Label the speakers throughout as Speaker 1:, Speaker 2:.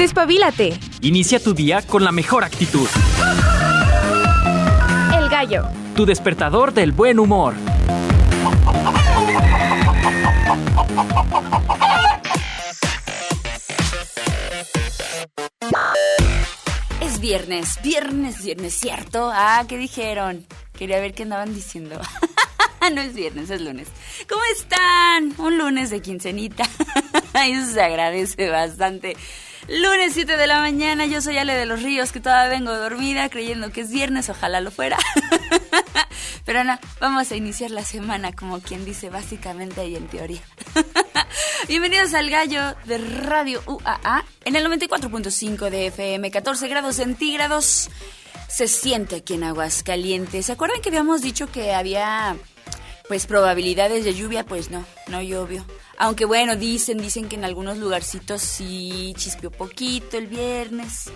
Speaker 1: Despabilate.
Speaker 2: Inicia tu día con la mejor actitud.
Speaker 1: El gallo.
Speaker 2: Tu despertador del buen humor.
Speaker 3: Es viernes, viernes, viernes, ¿cierto? Ah, ¿qué dijeron? Quería ver qué andaban diciendo. no es viernes, es lunes. ¿Cómo están? Un lunes de quincenita. Eso se agradece bastante. Lunes 7 de la mañana, yo soy Ale de los Ríos, que todavía vengo dormida creyendo que es viernes, ojalá lo fuera. Pero no, vamos a iniciar la semana como quien dice básicamente y en teoría. Bienvenidos al gallo de Radio UAA en el 94.5 de FM, 14 grados centígrados. Se siente aquí en Aguascalientes. ¿Se acuerdan que habíamos dicho que había pues probabilidades de lluvia? Pues no, no llovió. Aunque bueno, dicen, dicen que en algunos lugarcitos sí chispeó poquito el viernes,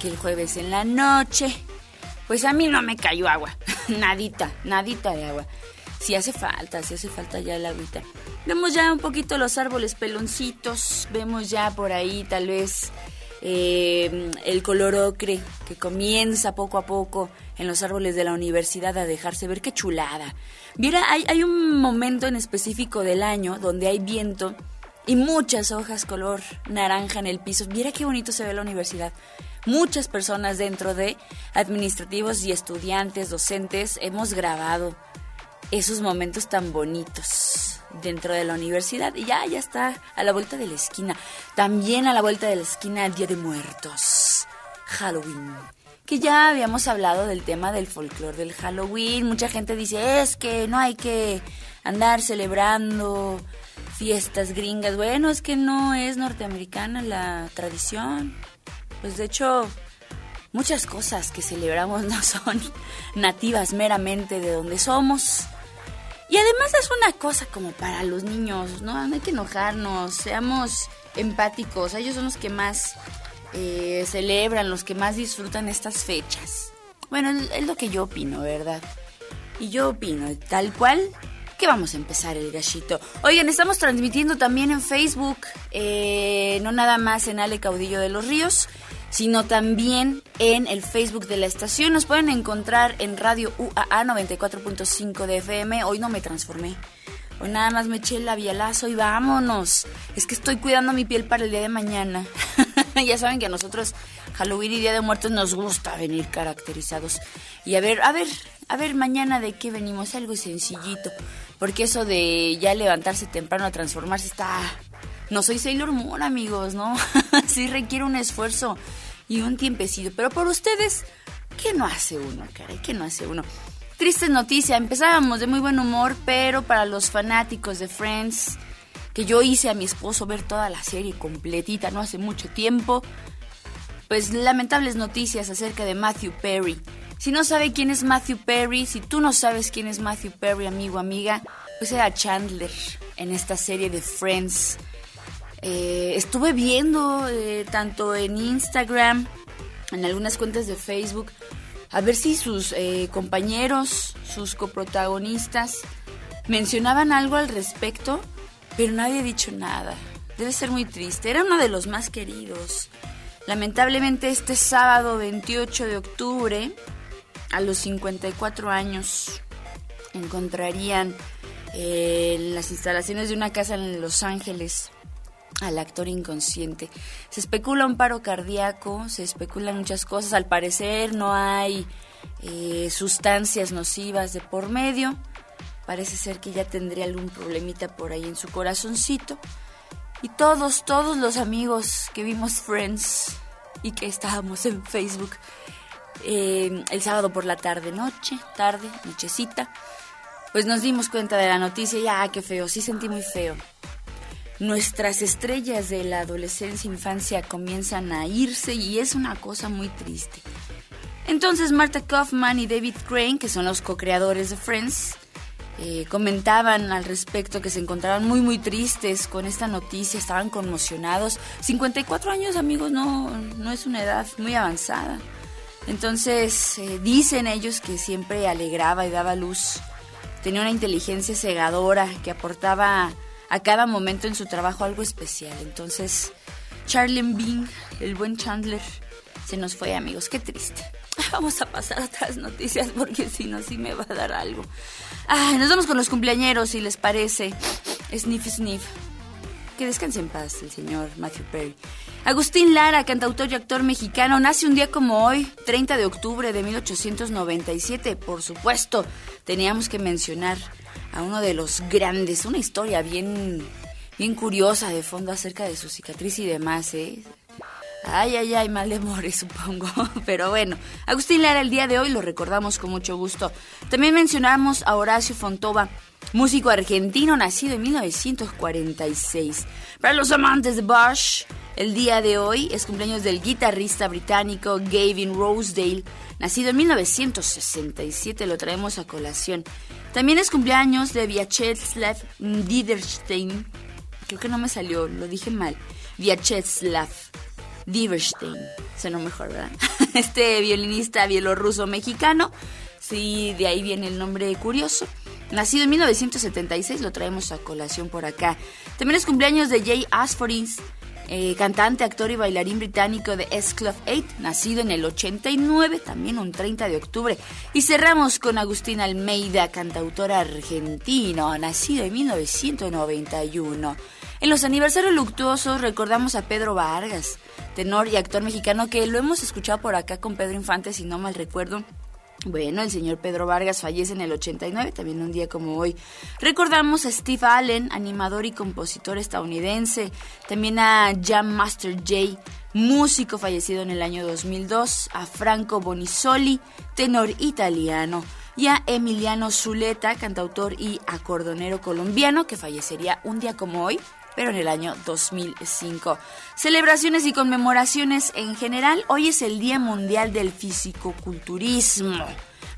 Speaker 3: que el jueves en la noche. Pues a mí no me cayó agua, nadita, nadita de agua. Sí hace falta, sí hace falta ya el agüita. Vemos ya un poquito los árboles peloncitos, vemos ya por ahí tal vez eh, el color ocre que comienza poco a poco en los árboles de la universidad a dejarse ver. Qué chulada. Mira, hay, hay un momento en específico del año donde hay viento y muchas hojas color naranja en el piso. Mira qué bonito se ve la universidad. Muchas personas dentro de administrativos y estudiantes, docentes, hemos grabado esos momentos tan bonitos dentro de la universidad y ya, ya está a la vuelta de la esquina. También a la vuelta de la esquina Día de Muertos, Halloween. Que ya habíamos hablado del tema del folclore del Halloween. Mucha gente dice, es que no hay que andar celebrando fiestas gringas. Bueno, es que no es norteamericana la tradición. Pues de hecho, muchas cosas que celebramos no son nativas meramente de donde somos. Y además es una cosa como para los niños, ¿no? No hay que enojarnos, seamos empáticos. Ellos son los que más eh, celebran, los que más disfrutan estas fechas. Bueno, es, lo que yo opino, ¿verdad? Y yo opino, tal cual, que vamos a empezar el gallito. Oigan, estamos transmitiendo también en Facebook, eh, no nada más en Ale Caudillo de los Ríos, sino también en el Facebook de la estación. Nos pueden encontrar en Radio UAA 94.5 de FM. Hoy no me transformé. Hoy nada más me eché el labialazo y vámonos. Es que estoy cuidando mi piel para el día de mañana. ya saben que a nosotros Halloween y Día de Muertos nos gusta venir caracterizados. Y a ver, a ver, a ver mañana de qué venimos. Algo sencillito. Porque eso de ya levantarse temprano a transformarse está... No soy Sailor Moon, amigos, ¿no? sí requiere un esfuerzo y un tiempecito. Pero por ustedes, ¿qué no hace uno, caray? ¿Qué no hace uno? Triste noticia, empezábamos de muy buen humor, pero para los fanáticos de Friends, que yo hice a mi esposo ver toda la serie completita no hace mucho tiempo, pues lamentables noticias acerca de Matthew Perry. Si no sabe quién es Matthew Perry, si tú no sabes quién es Matthew Perry, amigo, amiga, pues era Chandler en esta serie de Friends. Eh, estuve viendo eh, tanto en Instagram, en algunas cuentas de Facebook, a ver si sus eh, compañeros, sus coprotagonistas, mencionaban algo al respecto, pero nadie ha dicho nada. Debe ser muy triste. Era uno de los más queridos. Lamentablemente este sábado 28 de octubre, a los 54 años, encontrarían en las instalaciones de una casa en Los Ángeles al actor inconsciente. Se especula un paro cardíaco, se especulan muchas cosas. Al parecer no hay eh, sustancias nocivas de por medio. Parece ser que ya tendría algún problemita por ahí en su corazoncito. Y todos, todos los amigos que vimos Friends y que estábamos en Facebook eh, el sábado por la tarde, noche, tarde, nochecita, pues nos dimos cuenta de la noticia y ah, qué feo, sí sentí muy feo nuestras estrellas de la adolescencia, infancia comienzan a irse y es una cosa muy triste. Entonces Marta Kaufman y David Crane, que son los co-creadores de Friends, eh, comentaban al respecto que se encontraban muy muy tristes con esta noticia, estaban conmocionados. 54 años amigos no, no es una edad muy avanzada. Entonces eh, dicen ellos que siempre alegraba y daba luz. Tenía una inteligencia cegadora que aportaba a cada momento en su trabajo algo especial. Entonces, Charlie Bing, el buen Chandler, se nos fue, amigos. Qué triste. Vamos a pasar a otras noticias porque si no, sí me va a dar algo. Ay, nos vamos con los cumpleañeros, si les parece. Sniff, sniff. Que descanse en paz el señor Matthew Perry. Agustín Lara, cantautor y actor mexicano, nace un día como hoy, 30 de octubre de 1897. Por supuesto, teníamos que mencionar a uno de los grandes, una historia bien, bien curiosa de fondo acerca de su cicatriz y demás, ¿eh? Ay, ay, ay, mal de more, supongo. Pero bueno, Agustín Lara el día de hoy lo recordamos con mucho gusto. También mencionamos a Horacio Fontova, músico argentino nacido en 1946. Para los amantes de Bush, el día de hoy es cumpleaños del guitarrista británico Gavin Rosedale, nacido en 1967, lo traemos a colación. También es cumpleaños de Vyacheslav Diderstein, creo que no me salió, lo dije mal, Vyacheslav Diverstein, suena mejor, ¿verdad? Este violinista bielorruso mexicano, sí, de ahí viene el nombre curioso. Nacido en 1976, lo traemos a colación por acá. También es cumpleaños de Jay Asforins, eh, cantante, actor y bailarín británico de S Club 8, nacido en el 89, también un 30 de octubre. Y cerramos con Agustín Almeida, cantautor argentino, nacido en 1991. En los aniversarios luctuosos recordamos a Pedro Vargas, tenor y actor mexicano que lo hemos escuchado por acá con Pedro Infante, si no mal recuerdo. Bueno, el señor Pedro Vargas fallece en el 89, también un día como hoy. Recordamos a Steve Allen, animador y compositor estadounidense, también a Jam Master Jay, músico fallecido en el año 2002, a Franco Bonisoli, tenor italiano, y a Emiliano Zuleta, cantautor y acordonero colombiano, que fallecería un día como hoy, pero en el año 2005. Celebraciones y conmemoraciones en general. Hoy es el Día Mundial del Fisicoculturismo.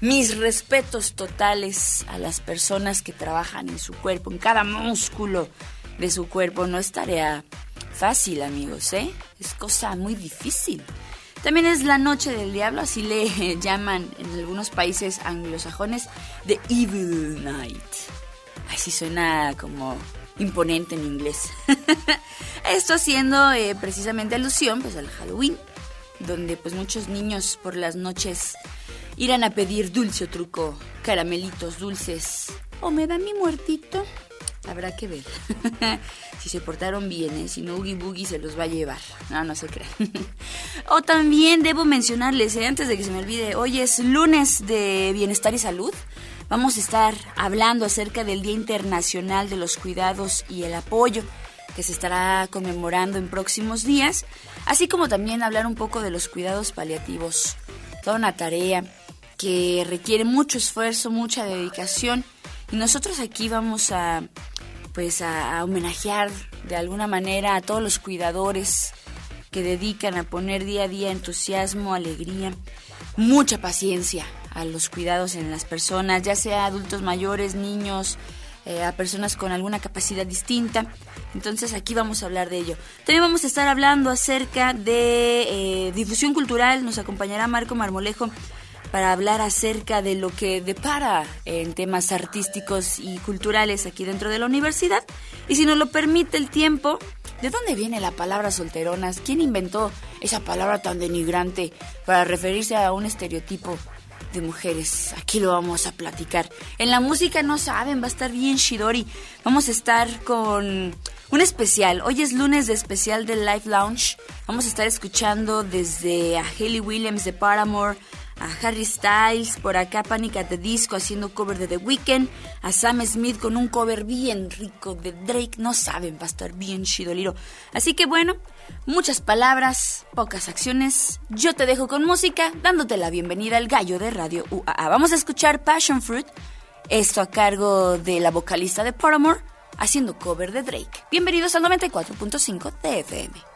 Speaker 3: Mis respetos totales a las personas que trabajan en su cuerpo, en cada músculo de su cuerpo. No es tarea fácil, amigos, ¿eh? Es cosa muy difícil. También es la noche del diablo, así le llaman en algunos países anglosajones, The Evil Night. Así suena como imponente en inglés. Esto haciendo eh, precisamente alusión pues al Halloween, donde pues muchos niños por las noches irán a pedir dulce o truco, caramelitos dulces. O me da mi muertito. Habrá que ver. si se portaron bien, ¿eh? si no Oogie Boogie se los va a llevar. No, no se crean. o también debo mencionarles, ¿eh? antes de que se me olvide, hoy es lunes de bienestar y salud. Vamos a estar hablando acerca del Día Internacional de los Cuidados y el Apoyo, que se estará conmemorando en próximos días, así como también hablar un poco de los cuidados paliativos. Toda una tarea que requiere mucho esfuerzo, mucha dedicación, y nosotros aquí vamos a pues a, homenajear de alguna manera a todos los cuidadores que dedican a poner día a día entusiasmo, alegría, mucha paciencia a los cuidados en las personas, ya sea adultos mayores, niños, eh, a personas con alguna capacidad distinta. Entonces aquí vamos a hablar de ello. También vamos a estar hablando acerca de eh, difusión cultural. Nos acompañará Marco Marmolejo para hablar acerca de lo que depara en temas artísticos y culturales aquí dentro de la universidad. Y si nos lo permite el tiempo, ¿de dónde viene la palabra solteronas? ¿Quién inventó esa palabra tan denigrante para referirse a un estereotipo de mujeres. Aquí lo vamos a platicar. En la música no saben, va a estar bien Shidori. Vamos a estar con un especial. Hoy es lunes de especial del Live Lounge. Vamos a estar escuchando desde a Haley Williams de Paramore, a Harry Styles, por acá Panic at the Disco haciendo cover de The Weeknd, a Sam Smith con un cover bien rico de Drake, no saben, va a estar bien chidoliro. Así que bueno, muchas palabras, pocas acciones, yo te dejo con música, dándote la bienvenida al gallo de Radio UAA. Vamos a escuchar Passion Fruit, esto a cargo de la vocalista de Paramore, haciendo cover de Drake. Bienvenidos al 94.5 TFM.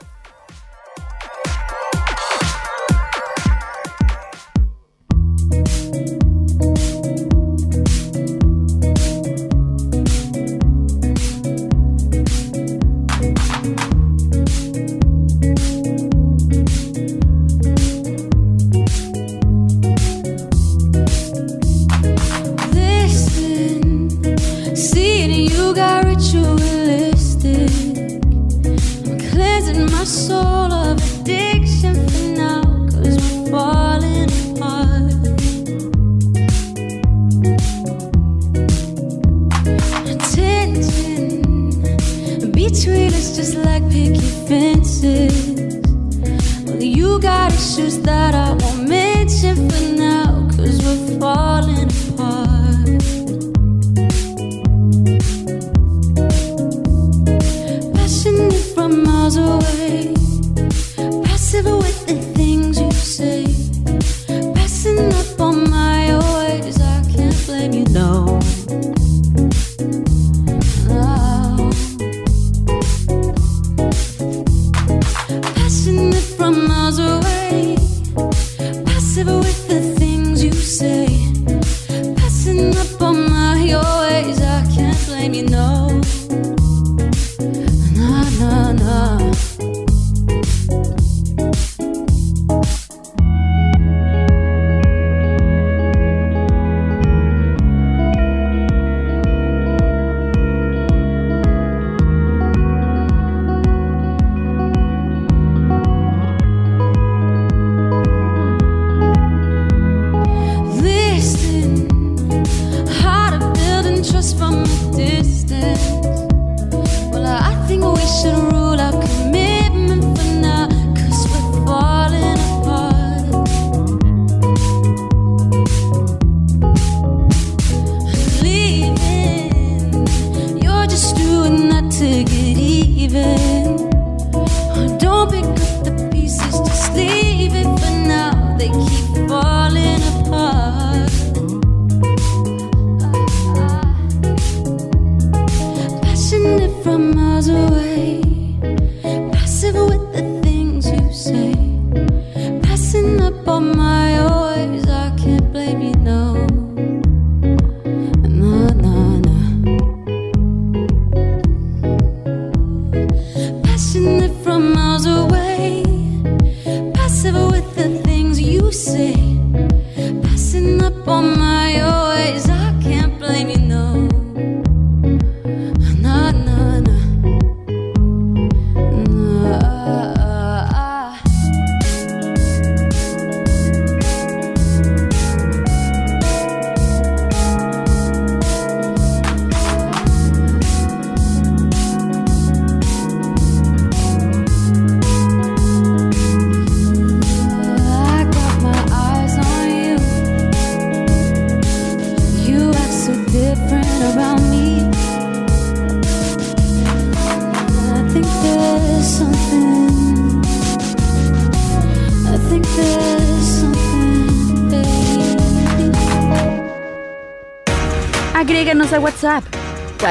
Speaker 3: got ritualistic. I'm cleansing my
Speaker 4: soul of addiction for now, cause we're falling apart. Attention between us, just like picket fences. Well, you got issues that I won't
Speaker 1: mention for now.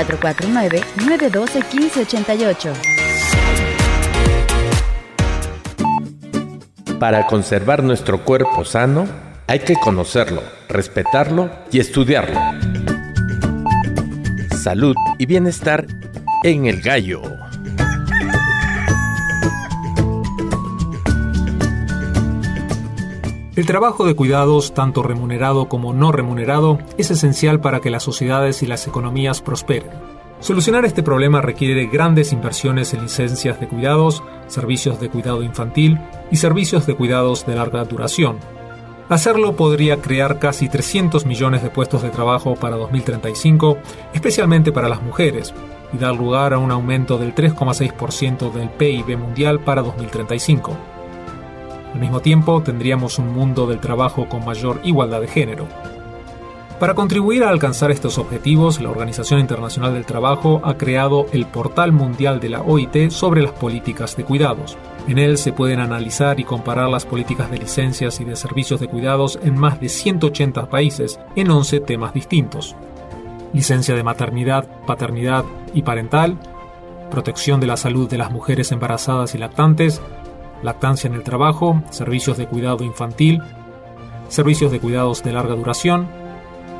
Speaker 1: 449-912-1588.
Speaker 5: Para conservar nuestro cuerpo sano, hay que conocerlo, respetarlo y estudiarlo. Salud y bienestar en el gallo.
Speaker 6: El trabajo de cuidados, tanto remunerado como no remunerado, es esencial para que las sociedades y las economías prosperen. Solucionar este problema requiere grandes inversiones en licencias de cuidados, servicios de cuidado infantil y servicios de cuidados de larga duración. Hacerlo podría crear casi 300 millones de puestos de trabajo para 2035, especialmente para las mujeres, y dar lugar a un aumento del 3,6% del PIB mundial para 2035. Al mismo tiempo, tendríamos un mundo del trabajo con mayor igualdad de género. Para contribuir a alcanzar estos objetivos, la Organización Internacional del Trabajo ha creado el Portal Mundial de la OIT sobre las políticas de cuidados. En él se pueden analizar y comparar las políticas de licencias y de servicios de cuidados en más de 180 países en 11 temas distintos. Licencia de maternidad, paternidad y parental, protección de la salud de las mujeres embarazadas y lactantes, lactancia en el trabajo, servicios de cuidado infantil, servicios de cuidados de larga duración,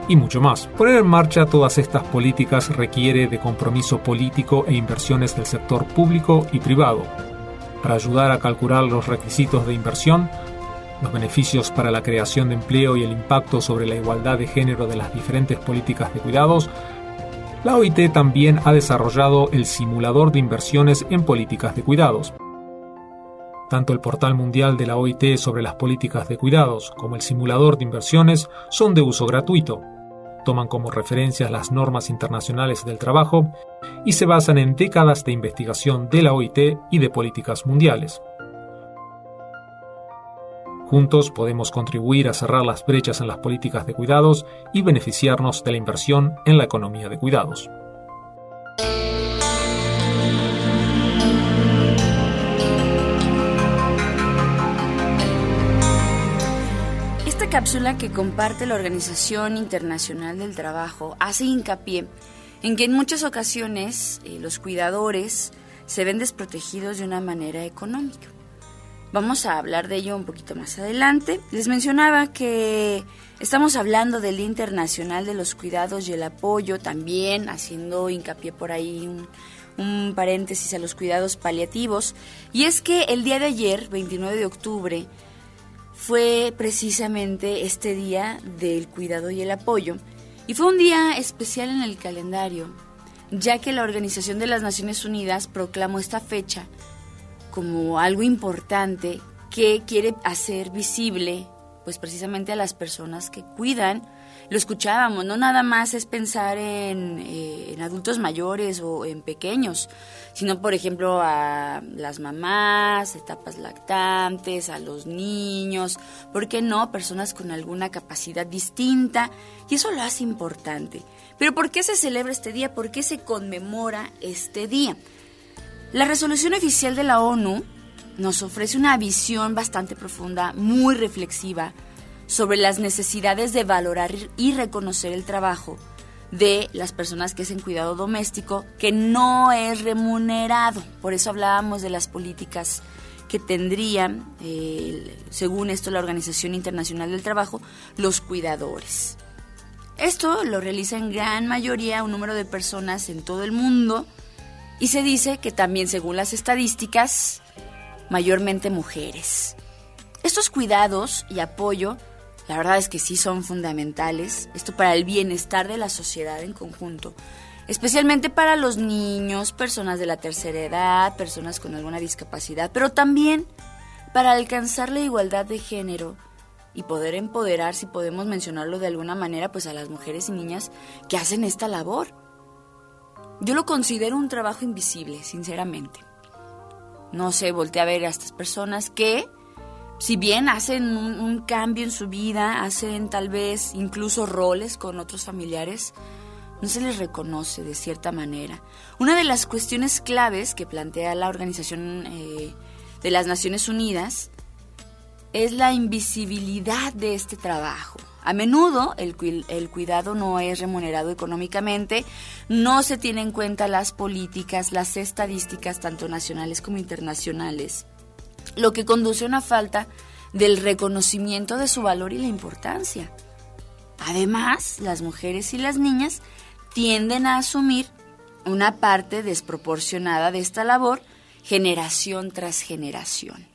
Speaker 6: y mucho más. Poner en marcha todas estas políticas requiere de compromiso político e inversiones del sector público y privado. Para ayudar a calcular los requisitos de inversión, los beneficios para la creación de empleo y el impacto sobre la igualdad de género de las diferentes políticas de cuidados, la OIT también ha desarrollado el simulador de inversiones en políticas de cuidados. Tanto el portal mundial de la OIT sobre las políticas de cuidados como el simulador de inversiones son de uso gratuito. toman como referencias las normas internacionales del trabajo y se basan en décadas de investigación de la OIT y de políticas mundiales. Juntos podemos contribuir a cerrar las brechas en las políticas de cuidados y beneficiarnos de la inversión en la economía de cuidados.
Speaker 3: Cápsula que comparte la Organización Internacional del Trabajo hace hincapié en que en muchas ocasiones eh, los cuidadores se ven desprotegidos de una manera económica. Vamos a hablar de ello un poquito más adelante. Les mencionaba que estamos hablando del Internacional de los Cuidados y el Apoyo, también haciendo hincapié por ahí un, un paréntesis a los cuidados paliativos. Y es que el día de ayer, 29 de octubre, fue precisamente este día del cuidado y el apoyo. Y fue un día especial en el calendario, ya que la Organización de las Naciones Unidas proclamó esta fecha como algo importante que quiere hacer visible pues precisamente a las personas que cuidan. Lo escuchábamos, no nada más es pensar en, eh, en, adultos mayores o en pequeños, sino por ejemplo a las mamás, etapas lactantes, a los niños, ¿por qué no? Personas con alguna capacidad distinta, y eso lo hace importante. Pero ¿por qué se celebra este día? ¿Por qué se conmemora este día? La resolución oficial de la ONU nos ofrece una visión bastante profunda, muy reflexiva, sobre las necesidades de valorar y reconocer el trabajo de las personas que hacen cuidado doméstico, que no es remunerado. Por eso hablábamos de las políticas que tendrían, eh, según esto la Organización Internacional del Trabajo, los cuidadores. Esto lo realiza en gran mayoría un número de personas en todo el mundo, y se dice que también, según las estadísticas, mayormente mujeres. Estos cuidados y apoyo, la verdad es que sí son fundamentales, esto para el bienestar de la sociedad en conjunto, especialmente para los niños, personas de la tercera edad, personas con alguna discapacidad, pero también para alcanzar la igualdad de género y poder empoderar, si podemos mencionarlo de alguna manera, pues a las mujeres y niñas que hacen esta labor. Yo lo considero un trabajo invisible, sinceramente. No sé, volteé a ver a estas personas que, si bien hacen un, cambio en su vida, hacen tal vez incluso roles con otros familiares, no se les reconoce de cierta manera. Una de las cuestiones claves que plantea la Organización eh, de las Naciones Unidas es la invisibilidad de este trabajo. A menudo el, el, cuidado no es remunerado económicamente, no se tienen en cuenta las políticas, las estadísticas, tanto nacionales como internacionales, lo que conduce a una falta del reconocimiento de su valor y la importancia. Además, las mujeres y las niñas tienden a asumir una parte desproporcionada de esta labor generación tras generación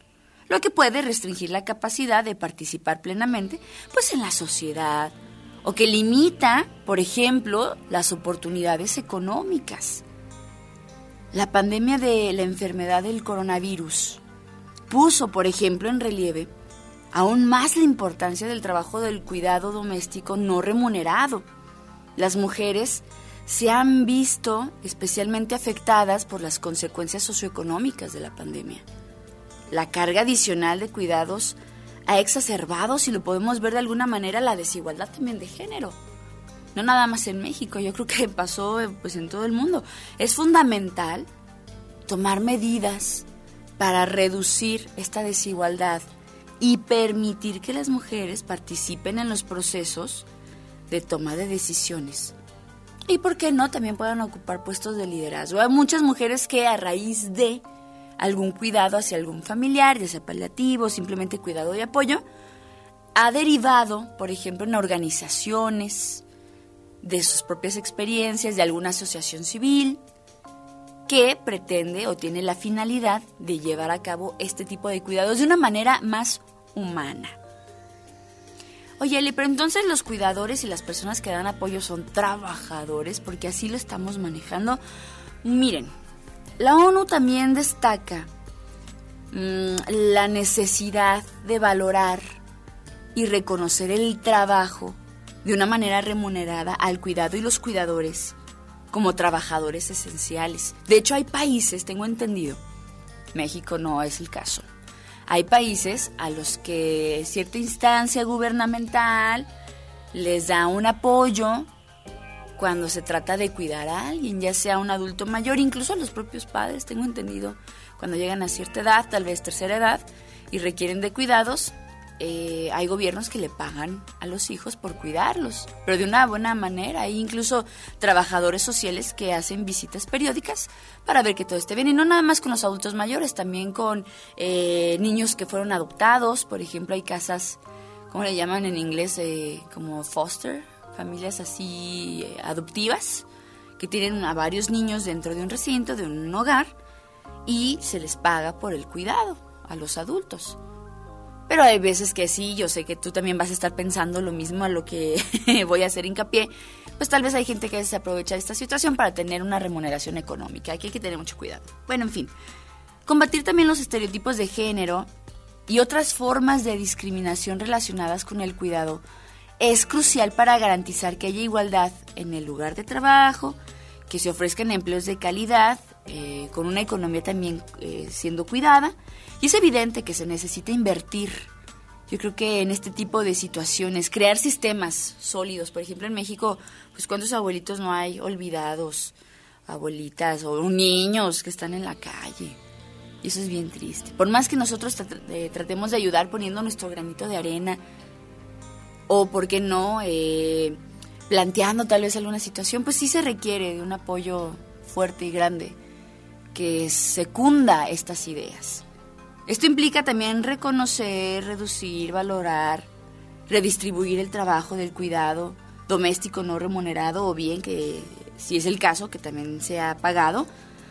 Speaker 3: lo que puede restringir la capacidad de participar plenamente pues en la sociedad o que limita, por ejemplo, las oportunidades económicas. La pandemia de la enfermedad del coronavirus puso, por ejemplo, en relieve aún más la importancia del trabajo del cuidado doméstico no remunerado. Las mujeres se han visto especialmente afectadas por las consecuencias socioeconómicas de la pandemia la carga adicional de cuidados ha exacerbado, si lo podemos ver de alguna manera, la desigualdad también de género. No nada más en México, yo creo que pasó pues en todo el mundo. Es fundamental tomar medidas para reducir esta desigualdad y permitir que las mujeres participen en los procesos de toma de decisiones. Y por qué no, también puedan ocupar puestos de liderazgo. Hay muchas mujeres que a raíz de algún cuidado hacia algún familiar, ya sea paliativo, simplemente cuidado y apoyo, ha derivado, por ejemplo, en organizaciones, de sus propias experiencias, de alguna asociación civil, que pretende o tiene la finalidad de llevar a cabo este tipo de cuidados de una manera más humana. Oye, Eli, pero entonces los cuidadores y las personas que dan apoyo son trabajadores, porque así lo estamos manejando. Miren, la ONU también destaca mm, la necesidad de valorar y reconocer el trabajo de una manera remunerada al cuidado y los cuidadores como trabajadores esenciales. De hecho, hay países, tengo entendido, México no es el caso, hay países a los que cierta instancia gubernamental les da un apoyo cuando se trata de cuidar a alguien, ya sea un adulto mayor, incluso a los propios padres, tengo entendido, cuando llegan a cierta edad, tal vez tercera edad, y requieren de cuidados, eh, hay gobiernos que le pagan a los hijos por cuidarlos, pero de una buena manera. Hay incluso trabajadores sociales que hacen visitas periódicas para ver que todo esté bien. Y no nada más con los adultos mayores, también con eh, niños que fueron adoptados. Por ejemplo, hay casas, ¿cómo le llaman en inglés? Eh, como foster, familias así adoptivas, que tienen a varios niños dentro de un recinto, de un hogar, y se les paga por el cuidado a los adultos. Pero hay veces que sí, yo sé que tú también vas a estar pensando lo mismo a lo que voy a hacer hincapié. Pues tal vez hay gente que se aprovecha de esta situación para tener una remuneración económica. Aquí hay que tener mucho cuidado. Bueno, en fin. Combatir también los estereotipos de género y otras formas de discriminación relacionadas con el cuidado es crucial para garantizar que haya igualdad en el lugar de trabajo, que se ofrezcan empleos de calidad, eh, con una economía también eh, siendo cuidada y es evidente que se necesita invertir. Yo creo que en este tipo de situaciones, crear sistemas sólidos. Por ejemplo, en México, pues cuántos abuelitos no hay olvidados, abuelitas o niños que están en la calle. Y eso es bien triste. Por más que nosotros eh, tratemos de ayudar poniendo nuestro granito de arena, o por qué no, eh, planteando tal vez alguna situación, pues sí se requiere de un apoyo fuerte y grande que secunda estas ideas. Esto implica también reconocer, reducir, valorar, redistribuir el trabajo del cuidado doméstico no remunerado o bien que, si es el caso, que también sea pagado,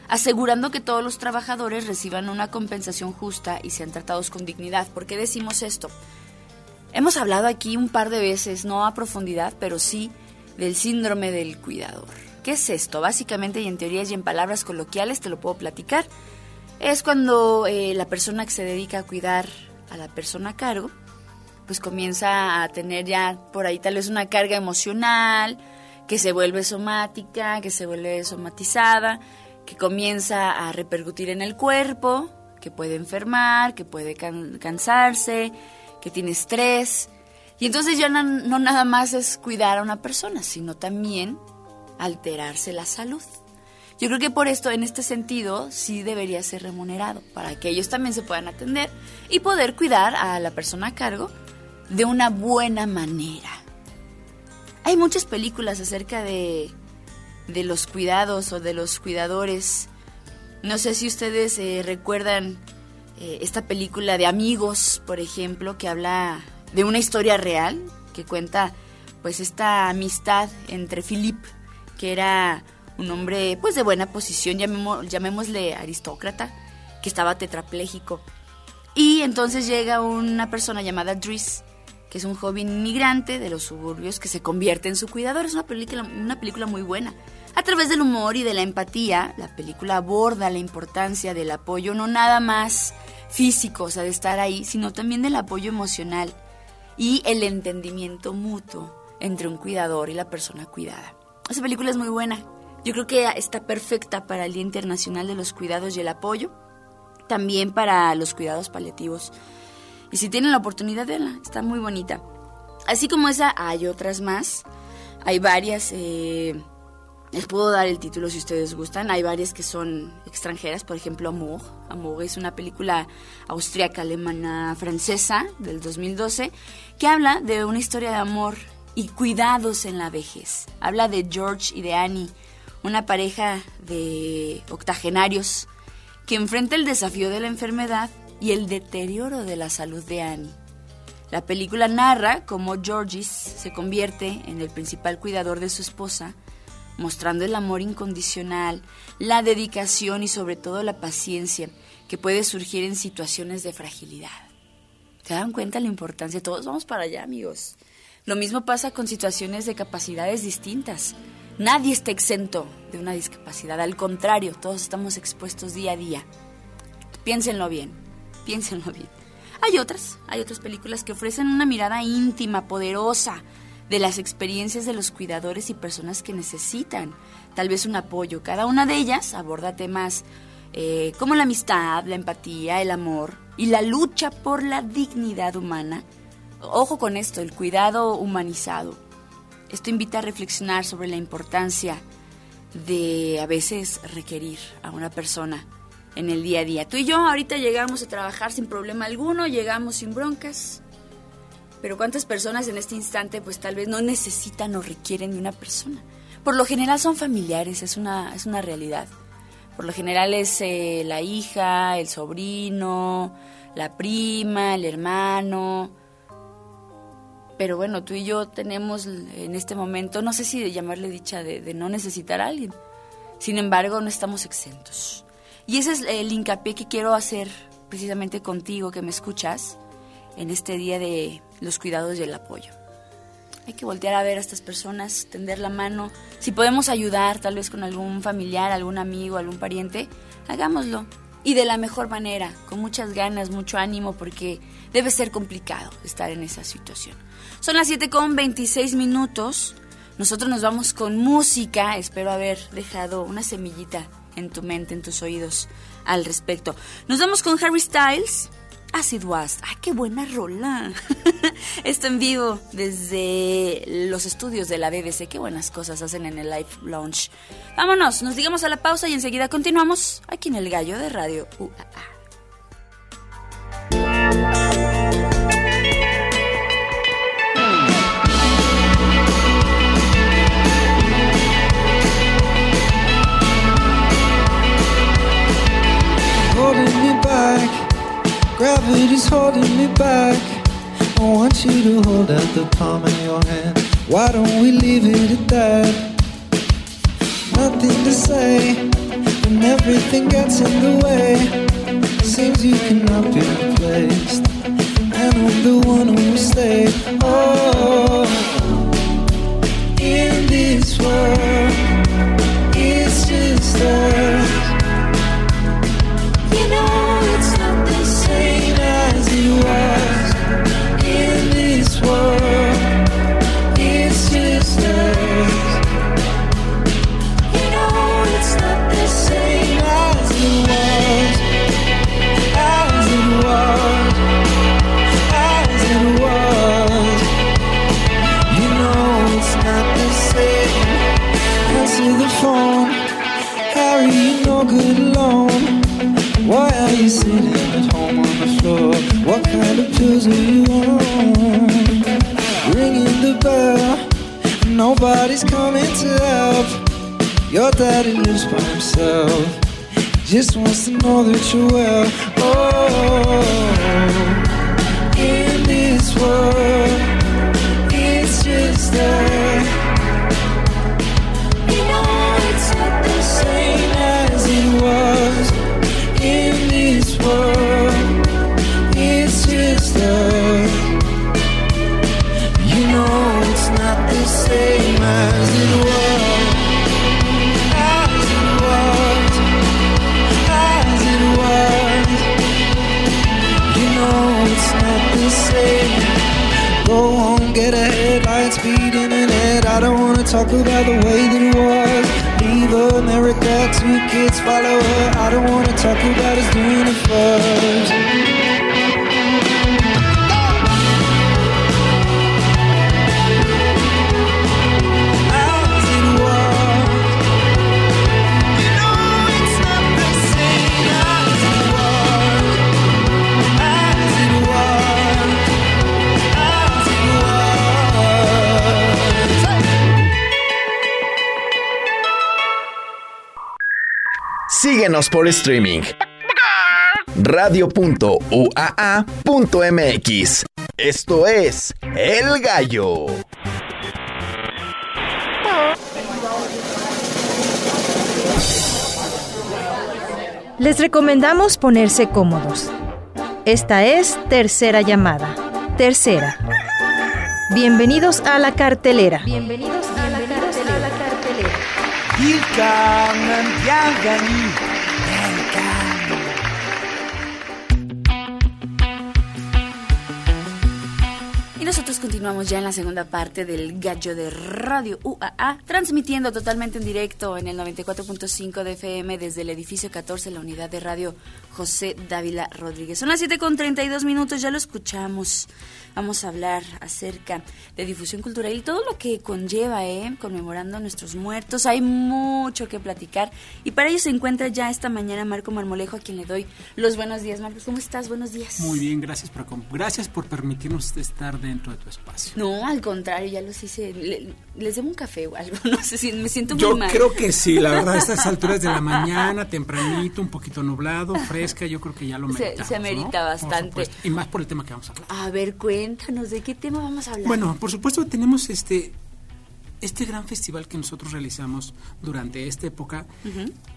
Speaker 3: asegurando que todos los trabajadores reciban una compensación justa y sean tratados con dignidad. ¿Por qué decimos esto? Hemos hablado aquí un par de veces, no a profundidad, pero sí del síndrome del cuidador. ¿Qué es esto? Básicamente y en teorías y en palabras coloquiales te lo puedo platicar es cuando eh, la persona que se dedica a cuidar a la persona a cargo, pues comienza a tener ya por ahí tal vez una carga emocional, que se vuelve somática, que se vuelve somatizada, que comienza a repercutir en el cuerpo, que puede enfermar, que puede cansarse, que tiene estrés. Y entonces ya no nada más es cuidar a una persona, sino también alterarse la salud. Yo creo que por esto, en este sentido, sí debería ser remunerado, para que ellos también se puedan atender y poder cuidar a la persona a cargo de una buena manera. Hay muchas películas acerca de, de los cuidados o de los cuidadores. No sé si ustedes eh, recuerdan eh, esta película de Amigos, por ejemplo, que habla de una historia real, que cuenta pues esta amistad entre Philip, que era un hombre pues de buena posición, llamémosle aristócrata, que estaba tetrapléjico. Y entonces llega una persona llamada Driss, que es un joven inmigrante de los suburbios que se convierte en su cuidador. Es una película, una película muy buena. A través del humor y de la empatía, la película aborda la importancia del apoyo, no nada más físico, o sea, de estar ahí, sino también del apoyo emocional y el entendimiento mutuo entre un cuidador y la persona cuidada. Esa película es muy buena. Yo creo que está perfecta para el Día Internacional de los Cuidados y el Apoyo, también para los cuidados paliativos. Y si tienen la oportunidad, de verla, está muy bonita. Así como esa, hay otras más. Hay varias, eh, les puedo dar el título si ustedes gustan. Hay varias que son extranjeras, por ejemplo, Amour. Amour es una película austríaca, alemana, francesa del 2012 que habla de una historia de amor y cuidados en la vejez. Habla de George y de Annie una pareja de octogenarios que enfrenta el desafío de la enfermedad y el deterioro de la salud de Annie. La película narra cómo Georgis se convierte en el principal cuidador de su esposa, mostrando el amor incondicional, la dedicación y sobre todo la paciencia que puede surgir en situaciones de fragilidad. ¿Se dan cuenta la importancia? Todos vamos para allá, amigos. Lo mismo pasa con situaciones de capacidades distintas. Nadie está exento de una discapacidad, al contrario, todos estamos expuestos día a día. Piénsenlo bien, piénsenlo bien. Hay otras, hay otras películas que ofrecen una mirada íntima, poderosa, de las experiencias de los cuidadores y personas que necesitan tal vez un apoyo. Cada una de ellas aborda temas eh, como la amistad, la empatía, el amor y la lucha por la dignidad humana. Ojo con esto, el cuidado humanizado. Esto invita a reflexionar sobre la importancia de a veces requerir a una persona en el día a día. Tú y yo ahorita llegamos a trabajar sin problema alguno, llegamos sin broncas. Pero ¿cuántas personas en este instante pues tal vez no necesitan o requieren de una persona? Por lo general son familiares, es una, es una realidad. Por lo general es eh, la hija, el sobrino, la prima, el hermano. Pero bueno, tú y yo tenemos en este momento, no sé si de llamarle dicha de, de no necesitar a alguien. Sin embargo, no estamos exentos. Y ese es el hincapié que quiero hacer precisamente contigo que me escuchas en este día de los cuidados y el apoyo. Hay que voltear a ver a estas personas, tender la mano. Si podemos ayudar tal vez con algún familiar, algún amigo, algún pariente, hagámoslo. Y de la mejor manera, con muchas ganas, mucho ánimo, porque debe ser complicado estar en esa situación. Son las 7 con 26 minutos. Nosotros nos vamos con música. Espero haber dejado una semillita en tu mente, en tus oídos al respecto. Nos vamos con Harry Styles. Acid Was. ¡Ay, qué buena rola! Esto en vivo desde los estudios de la BBC. Qué buenas cosas hacen en el Live Lounge. Vámonos, nos digamos a la pausa y enseguida continuamos aquí en el Gallo de Radio UAA.
Speaker 7: Gravity's holding me back. I want you to hold out the palm of your hand. Why don't we leave it at that? Nothing to say when everything gets in the way. Seems you cannot be replaced. And I'm the one who will stay. Oh, in this world, it's just us. Yeah. Of are? Ringing the bell, nobody's coming to help. Your daddy lives by himself, just wants to know that you're well. Oh, in this world, it's just us. Talk about the way that it was. Leave America, two kids follow her. I don't wanna talk about us doing it first.
Speaker 8: Síguenos por streaming. Radio.uaa.mx. Esto es El Gallo.
Speaker 9: Les recomendamos ponerse cómodos. Esta es tercera llamada. Tercera. Bienvenidos a la cartelera. Bienvenidos a la cartelera.
Speaker 3: Y nosotros continuamos ya en la segunda parte del Gallo de Radio UAA, transmitiendo totalmente en directo en el 94.5 de FM desde el edificio 14, la unidad de radio José Dávila Rodríguez. Son las 7 con 32 minutos, ya lo escuchamos. Vamos a hablar acerca de difusión cultural y todo lo que conlleva, ¿eh? Conmemorando a nuestros muertos. Hay mucho que platicar. Y para ello se encuentra ya esta mañana Marco Marmolejo, a quien le doy los buenos días. Marcos, ¿cómo estás? Buenos días.
Speaker 10: Muy bien, gracias por, gracias por permitirnos estar dentro de tu espacio.
Speaker 3: No, al contrario, ya los hice. le- les debo un café o algo. No sé si me siento muy
Speaker 10: Yo
Speaker 3: mal.
Speaker 10: creo que sí, la verdad, a estas alturas de la mañana, tempranito, un poquito nublado, fresca, yo creo que ya lo
Speaker 3: Se-
Speaker 10: meritamos.
Speaker 3: se
Speaker 10: ¿no? Por
Speaker 3: bastante.
Speaker 10: Y más por el tema que vamos a hablar.
Speaker 3: A ver, cuéntanos, ¿de qué tema vamos a hablar?
Speaker 10: Bueno, por supuesto tenemos este este gran festival que nosotros realizamos durante esta época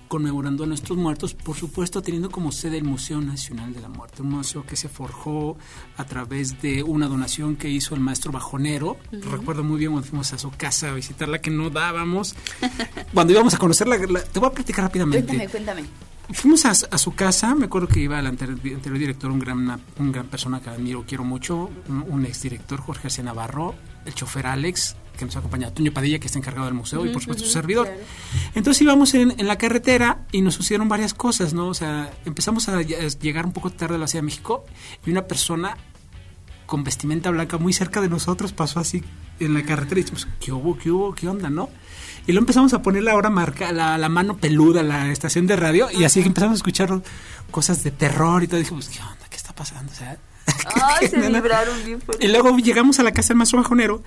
Speaker 10: conmemorando a nuestros muertos, por supuesto teniendo como sede el Museo Nacional de la Muerte, un museo que se forjó a través de una donación que hizo el maestro Bajonero. Recuerdo muy bien cuando fuimos a su casa a visitarla que no dábamos. cuando íbamos a conocerla, la- te voy a platicar rápidamente.
Speaker 3: cuéntame, cuéntame.
Speaker 10: Fuimos a, a su casa, me acuerdo que iba el anterior, anterior director, un gran, una- un gran persona que admiro, quiero mucho, un, un exdirector, Jorge Arce Navarro, el chofer Alex, que nos acompaña, Toño Padilla, que está encargado del museo, y por supuesto su servidor. Entonces íbamos en, en la carretera y nos sucedieron varias cosas, ¿no? O sea, empezamos a llegar un poco tarde a la Ciudad de México y una persona con vestimenta blanca muy cerca de nosotros pasó así en la carretera y dijimos, ¿qué hubo? ¿Qué hubo? ¿Qué onda? ¿No? Y luego empezamos a poner la hora marca, la, la mano peluda, la estación de radio, y así empezamos a escuchar cosas de terror y todo. Y dijimos, ¿qué onda? ¿Qué está pasando? O sea,
Speaker 3: Ay, se vibraron bien
Speaker 10: y luego llegamos a la casa del maestro bajonero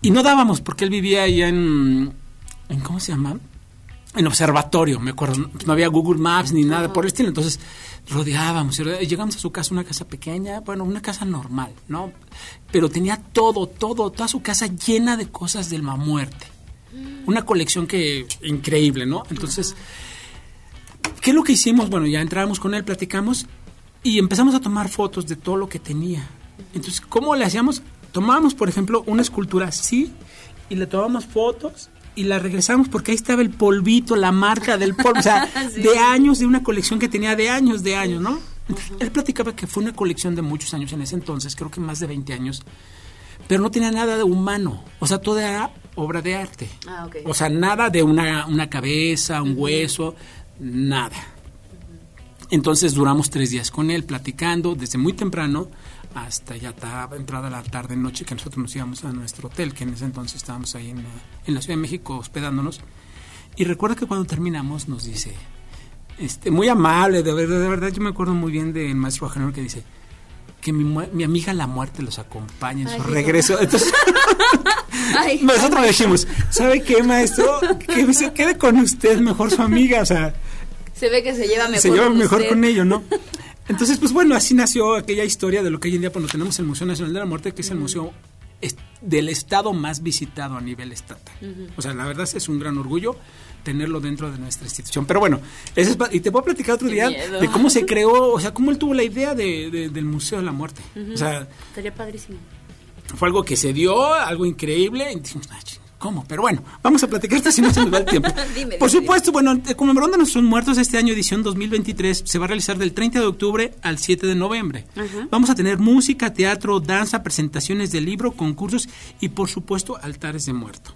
Speaker 10: y no dábamos porque él vivía allá en, en ¿cómo se llama? En observatorio, me acuerdo. No, había Google Maps ni nada por el estilo. Entonces rodeábamos. y Llegamos a su casa, una casa pequeña, bueno, una casa normal, ¿no? Pero tenía todo, todo, toda su casa llena de cosas del la muerte. Una colección que increíble, ¿no? Entonces, ¿qué es lo que hicimos? Bueno, ya entramos con él, platicamos y empezamos a tomar fotos de todo lo que tenía. Entonces, ¿cómo le hacíamos? Tomábamos, por ejemplo, una escultura así y le tomábamos fotos y la regresamos porque ahí estaba el polvito, la marca del polvo, o sea, de años, de una colección que tenía de años, de años, ¿no? Entonces, Él platicaba que fue una colección de muchos años en ese entonces, creo que más de 20 años, pero no tenía nada de humano, o sea, todo era obra de arte.
Speaker 3: Ah, ok.
Speaker 10: O sea, nada de una, una cabeza, un hueso, nada. Entonces duramos tres días con él platicando desde muy temprano hasta ya estaba entrada la tarde noche que nosotros nos íbamos a nuestro hotel, que en ese entonces estábamos ahí en, la- en la Ciudad de México hospedándonos. Y recuerdo que cuando terminamos nos dice, este, muy amable, de verdad, de verdad, yo me acuerdo muy bien del maestro Bajanero que dice que mi, mi amiga la muerte los acompaña en su regreso. Entonces,
Speaker 3: Ay,
Speaker 10: nosotros le dijimos, ¿sabe qué, maestro? Que se quede con usted mejor su amiga, o sea,
Speaker 3: se ve que se lleva mejor
Speaker 10: se lleva
Speaker 3: con
Speaker 10: mejor
Speaker 3: usted.
Speaker 10: con ello, ¿no? Entonces, pues bueno, así nació aquella historia de lo que hoy en día cuando tenemos el Museo Nacional de la Muerte, que es el museo del estado más visitado a nivel estatal. O sea, la verdad es un gran orgullo tenerlo dentro de nuestra institución. Pero bueno, ese es pa- y te puedo platicar otro
Speaker 3: Qué
Speaker 10: día
Speaker 3: miedo.
Speaker 10: de cómo se creó, o sea, cómo él tuvo la idea de- de- del Museo de la Muerte. O sea,
Speaker 3: Estaría padrísimo.
Speaker 10: fue algo que se dio, algo increíble. Y dijimos, "Ah, ¿cómo? Pero bueno, vamos a platicar esto si no se nos va el tiempo.
Speaker 3: Dime,
Speaker 10: Por
Speaker 3: dime,
Speaker 10: supuesto, bueno, eh, conmemorando a nuestros muertos este año, edición 2023, se va a realizar del 30 de octubre al 7 de noviembre. Vamos a tener música, teatro, danza, presentaciones de libro, concursos y, por supuesto, altares de muerto.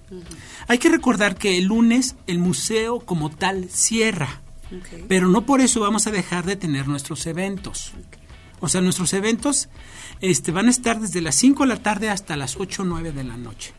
Speaker 10: Hay que recordar que el lunes el museo como tal cierra.
Speaker 3: Ok.
Speaker 10: Pero no por eso vamos a dejar de tener nuestros eventos. O sea, nuestros eventos este, van a estar desde las 5 de la tarde hasta las 8 o 9 de la noche.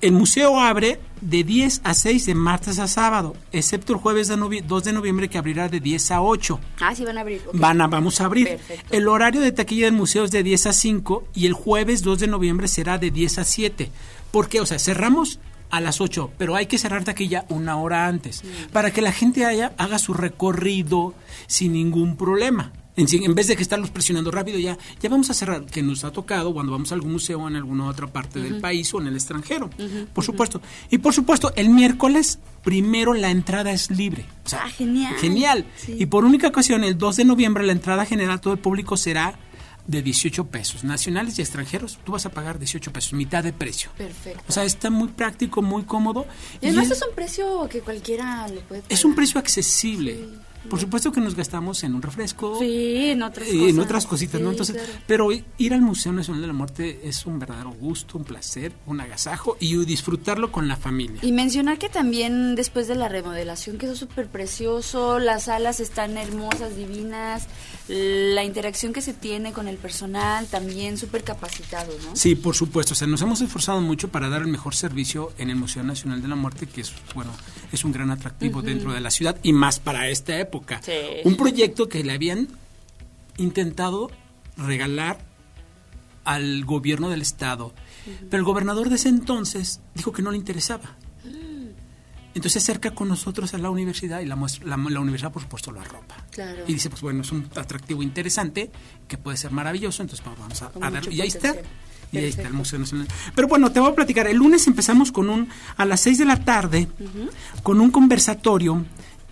Speaker 10: El museo abre de 10 a 6 de martes a sábado, excepto el jueves de novi- 2 de noviembre que abrirá de 10 a 8.
Speaker 3: Ah, sí van a abrir. ok.
Speaker 10: Van a, vamos a abrir.
Speaker 3: Perfecto.
Speaker 10: El horario de taquilla del museo es de 10 a 5 y el jueves 2 de noviembre será de 10 a 7. ¿Por qué? O sea, cerramos a las 8, pero hay que cerrar taquilla una hora antes para que la gente haya, haga su recorrido sin ningún problema. En, en vez de que estarlos presionando rápido, ya, ya vamos a cerrar, que nos ha tocado cuando vamos a algún museo en alguna otra parte del país o en el extranjero, por supuesto. Y por supuesto, el miércoles primero la entrada es libre. O sea,
Speaker 3: Ah, genial.
Speaker 10: Genial.
Speaker 3: Sí.
Speaker 10: Y por única ocasión, el 2 de noviembre, la entrada general a todo el público será de 18 pesos. Nacionales y extranjeros, tú vas a pagar 18 pesos, mitad de precio.
Speaker 3: Perfecto.
Speaker 10: O sea, está muy práctico, muy cómodo.
Speaker 3: Y además
Speaker 10: y
Speaker 3: es un precio que cualquiera lo puede
Speaker 10: es un
Speaker 3: pagar.
Speaker 10: precio accesible. Por supuesto que nos gastamos en un refresco.
Speaker 3: Sí, en otras cosas.
Speaker 10: en otras cositas, ¿no? Entonces,
Speaker 3: claro.
Speaker 10: pero ir al Museo Nacional de la Muerte es un verdadero gusto, un placer, un agasajo y disfrutarlo con la familia.
Speaker 3: Y mencionar que también después de la remodelación quedó súper precioso, las salas están hermosas, divinas, la interacción que se tiene con el personal también súper capacitado, ¿no?
Speaker 10: Sí, por supuesto. O sea, nos hemos esforzado mucho para dar el mejor servicio en el Museo Nacional de la Muerte, que es, bueno, es un gran atractivo dentro de la ciudad y más para esta época.
Speaker 3: Sí.
Speaker 10: Un proyecto que le habían intentado regalar al gobierno del estado, pero el gobernador de ese entonces dijo que no le interesaba. Entonces se acerca con nosotros a la universidad y la, muestra- la, la universidad por supuesto lo arropa.
Speaker 3: Claro.
Speaker 10: Y dice, pues bueno, es un atractivo interesante que puede ser maravilloso, entonces pues, vamos a, darlo. Y ahí está. Y ahí está el. Museo Nacional. Pero bueno, te voy a platicar. El lunes empezamos con un, a las 6 de la tarde, con un conversatorio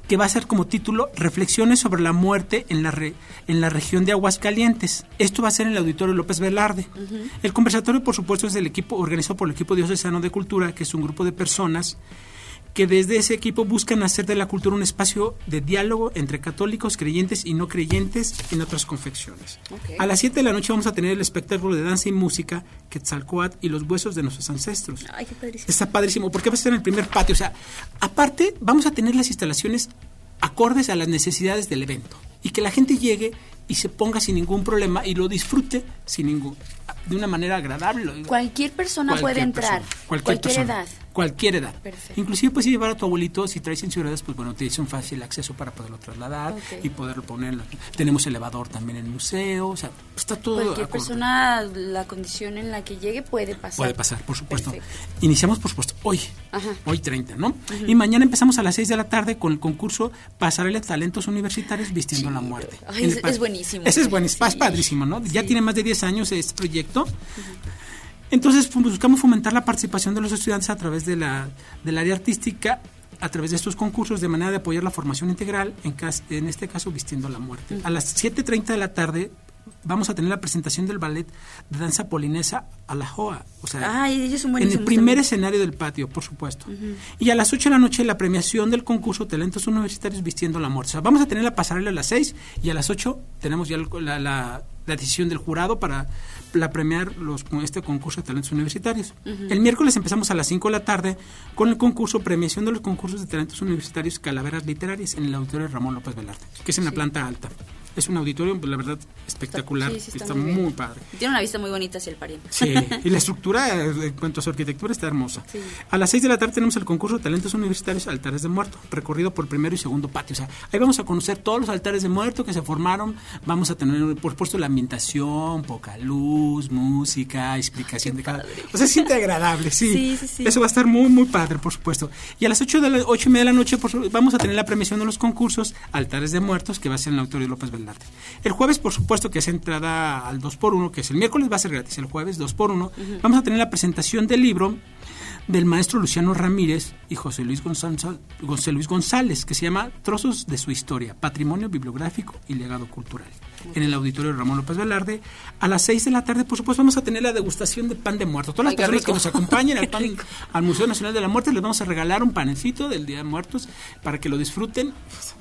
Speaker 10: que va a ser como título Reflexiones sobre la muerte en la, re- en la región de Aguascalientes. Esto va a ser en el Auditorio López Velarde. El conversatorio, por supuesto, es del equipo organizado por el equipo diocesano de cultura, que es un grupo de personas que desde ese equipo buscan hacer de la cultura un espacio de diálogo entre católicos, creyentes y no creyentes en otras confecciones. A las 7 de la noche vamos a tener el espectáculo de danza y música Quetzalcoatl y los huesos de nuestros ancestros.
Speaker 3: Ay, qué padrísimo.
Speaker 10: Está padrísimo, porque va a estar en el primer patio. O sea, aparte, vamos a tener las instalaciones acordes a las necesidades del evento. Y que la gente llegue y se ponga sin ningún problema y lo disfrute sin ningún de una manera agradable.
Speaker 3: Cualquier persona puede
Speaker 10: Cualquier
Speaker 3: entrar,
Speaker 10: persona,
Speaker 3: cualquier,
Speaker 10: persona,
Speaker 3: edad.
Speaker 10: Cualquier edad.
Speaker 3: Perfecto.
Speaker 10: Inclusive puedes llevar a tu abuelito, si traes en ciudades, pues bueno, tienes un fácil acceso para poderlo trasladar y poderlo poner. Tenemos elevador también en el museo, o sea, está todo
Speaker 3: Cualquier
Speaker 10: acorde.
Speaker 3: persona, la condición en la que llegue puede pasar.
Speaker 10: Puede pasar, por supuesto.
Speaker 3: Perfecto.
Speaker 10: Iniciamos, por supuesto, hoy.
Speaker 3: Ajá.
Speaker 10: Hoy 30, ¿no? Y mañana empezamos a las 6 de la tarde con el concurso Pasarela Talentos Universitarios Vistiendo la Muerte.
Speaker 3: Ay, es- es buenísimo.
Speaker 10: Ese es buenísimo, es
Speaker 3: Sí.
Speaker 10: padrísimo, ¿no? Ya tiene más de 10 años este proyecto. Entonces fu- buscamos fomentar la participación de los estudiantes a través de la, del área artística, a través de estos concursos, de manera de apoyar la formación integral, en, cas- en este caso Vistiendo la Muerte. A las 7.30 de la tarde vamos a tener la presentación del ballet de danza polinesa a la Joa. O sea,
Speaker 3: Ay, ellos son
Speaker 10: en el primer
Speaker 3: también.
Speaker 10: escenario del patio, por supuesto. Y a las 8 de la noche la premiación del concurso Talentos Universitarios Vistiendo la. O sea, vamos a tener la pasarela a las 6 y a las 8 tenemos ya la, la- la decisión del jurado para la premiar los, con este concurso de talentos universitarios. El miércoles empezamos a las 5 de la tarde con el concurso premiación de los concursos de talentos universitarios Calaveras Literarias en el auditorio Ramón López Velarde, que es en la planta alta. Es un auditorio, pues, la verdad, espectacular.
Speaker 3: Sí, sí,
Speaker 10: está
Speaker 3: está muy
Speaker 10: muy padre.
Speaker 3: Tiene una vista muy bonita hacia el pariente.
Speaker 10: Sí, y la estructura, eh, en cuanto a su arquitectura, está hermosa.
Speaker 3: Sí.
Speaker 10: A las 6 de la tarde tenemos el concurso de talentos universitarios Altares de Muerto, recorrido por primero y segundo patio. O sea, ahí vamos a conocer todos los altares de muerto que se formaron. Vamos a tener, por supuesto, la ambientación, poca luz, música, explicación de cada. O sea, se siente agradable, sí.
Speaker 3: Sí, sí, sí.
Speaker 10: Eso va a estar muy, muy padre, por supuesto. Y a las 8, de la, ocho y media de la noche por vamos a tener la premiación de los concursos Altares de Muertos, que va a ser en el Auditorio López El jueves, por supuesto, que es entrada al 2x1, que es el miércoles, va a ser gratis. El jueves, 2x1, vamos a tener la presentación del libro del maestro Luciano Ramírez y José Luis González, José Luis González, que se llama Trozos de su historia, Patrimonio Bibliográfico y Legado Cultural, en el auditorio Ramón López Velarde. A las 6 de la tarde, por supuesto, vamos a tener la degustación de pan de muerto. Todas las
Speaker 3: Ay, qué
Speaker 10: personas que nos acompañen al, pan- al Museo Nacional de la Muerte les vamos a regalar un panecito del Día de Muertos para que lo disfruten.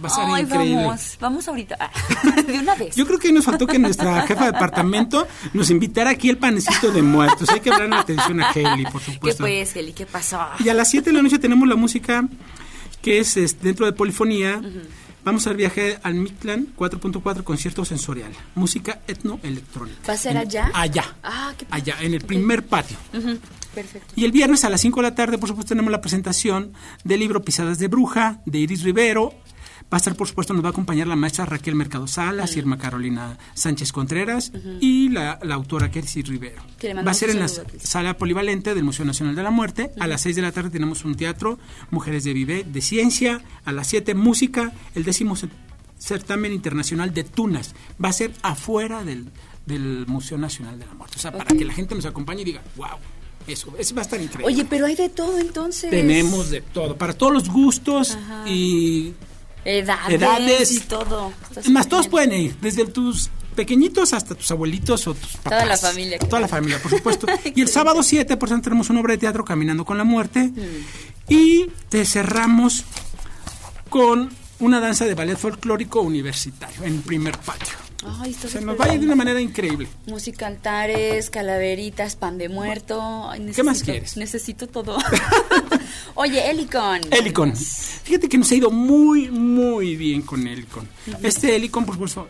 Speaker 10: Va a ser
Speaker 3: Ay,
Speaker 10: increíble.
Speaker 3: vamos, vamos ahorita. de una vez.
Speaker 10: Yo creo que ahí nos faltó que nuestra jefa de departamento nos invitara aquí el panecito de muertos. Hay que la atención a Heli, por
Speaker 3: ¿Qué
Speaker 10: supuesto.
Speaker 3: pues, Eli? ¿Qué pasó?
Speaker 10: Y a las 7 de la noche tenemos la música que es, es dentro de polifonía. Vamos al viaje al Mictlán 4.4 concierto sensorial. Música etnoelectrónica.
Speaker 3: ¿Va a ser
Speaker 10: En-
Speaker 3: allá?
Speaker 10: Allá.
Speaker 3: Ah, qué.
Speaker 10: Allá, en el primer patio.
Speaker 3: Perfecto.
Speaker 10: Y el viernes a las 5 de la tarde, por supuesto, tenemos la presentación del libro Pisadas de Bruja, de Iris Rivero. Va a estar, por supuesto, nos va a acompañar la maestra Raquel Mercado Salas, Irma Carolina Sánchez Contreras y la, la autora Kersi Rivero. Va a ser en la sala polivalente del Museo Nacional de la Muerte. A las 6 de la tarde tenemos un teatro, Mujeres de Vive, de Ciencia. A las 7, música, el décimo cer- certamen internacional de Tunas. Va a ser afuera del, del Museo Nacional de la Muerte. O sea, para que la gente nos acompañe y diga, wow, eso, eso va a estar increíble.
Speaker 3: Oye, pero hay de todo entonces.
Speaker 10: Tenemos de todo, para todos los gustos y
Speaker 3: edades,
Speaker 10: edades.
Speaker 3: y todo. Está
Speaker 10: es más, todos pueden ir, desde tus pequeñitos hasta tus abuelitos o tus papás.
Speaker 3: Toda la familia.
Speaker 10: Toda la familia, por supuesto. y el sábado 7, por ejemplo, tenemos una obra de teatro Caminando con la Muerte.
Speaker 3: Mm.
Speaker 10: Y te cerramos con una danza de ballet folclórico universitario en primer patio.
Speaker 3: Ay,
Speaker 10: Se nos va a ir de una manera increíble.
Speaker 3: Música, altares, calaveritas, pan de muerto. Ay,
Speaker 10: ¿Qué más quieres?
Speaker 3: Necesito todo. Oye, Helicon.
Speaker 10: Helicon. Fíjate que nos ha ido muy, muy bien con Helicon. Este Helicon, por supuesto,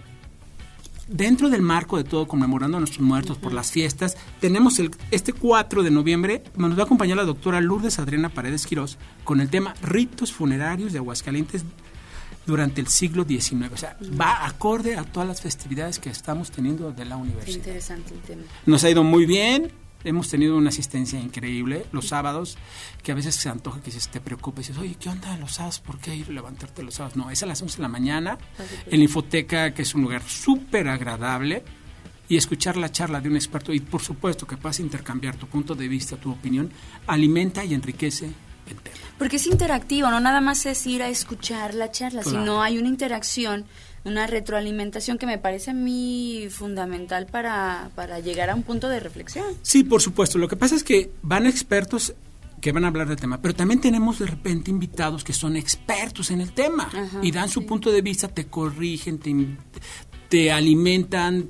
Speaker 10: dentro del marco de todo, conmemorando a nuestros muertos por las fiestas, tenemos el, este 4 de noviembre, nos va a acompañar la doctora Lourdes Adriana Paredes Quirós con el tema Ritos Funerarios de Aguascalientes durante el siglo XIX. O sea, va acorde a todas las festividades que estamos teniendo de la universidad.
Speaker 3: interesante el tema.
Speaker 10: Nos ha ido muy bien. Hemos tenido una asistencia increíble los sábados, que a veces se antoja que te preocupes, dices, oye, ¿qué onda los sábados? ¿Por qué ir a levantarte los sábados? No, es a las 11 de la mañana, en la Infoteca, que es un lugar súper agradable, y escuchar la charla de un experto, y por supuesto que puedas intercambiar tu punto de vista, tu opinión, alimenta y enriquece el tema.
Speaker 3: Porque es interactivo, no nada más es ir a escuchar la charla,
Speaker 10: Claro.
Speaker 3: sino hay una interacción, una retroalimentación que me parece a mí fundamental para, para llegar a un punto de reflexión.
Speaker 10: Sí, por supuesto. Lo que pasa es que van expertos que van a hablar del tema, pero también tenemos de repente invitados que son expertos en el tema
Speaker 3: Ajá,
Speaker 10: y dan su
Speaker 3: sí.
Speaker 10: punto de vista, te corrigen, te, te alimentan,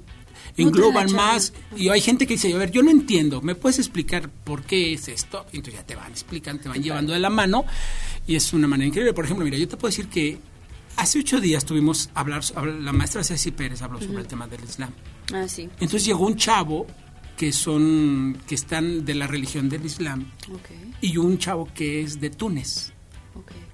Speaker 10: engloban más. Y hay gente que dice, a ver, yo no entiendo, ¿me puedes explicar por qué es esto? Y entonces ya te van explicando, te van llevando de la mano y es una manera increíble. Por ejemplo, mira, yo te puedo decir que hace ocho días tuvimos a hablar, la maestra Ceci Pérez habló sobre el tema del Islam.
Speaker 3: Ah, sí.
Speaker 10: Entonces llegó un chavo que son que están de la religión del Islam y un chavo que es de Túnez.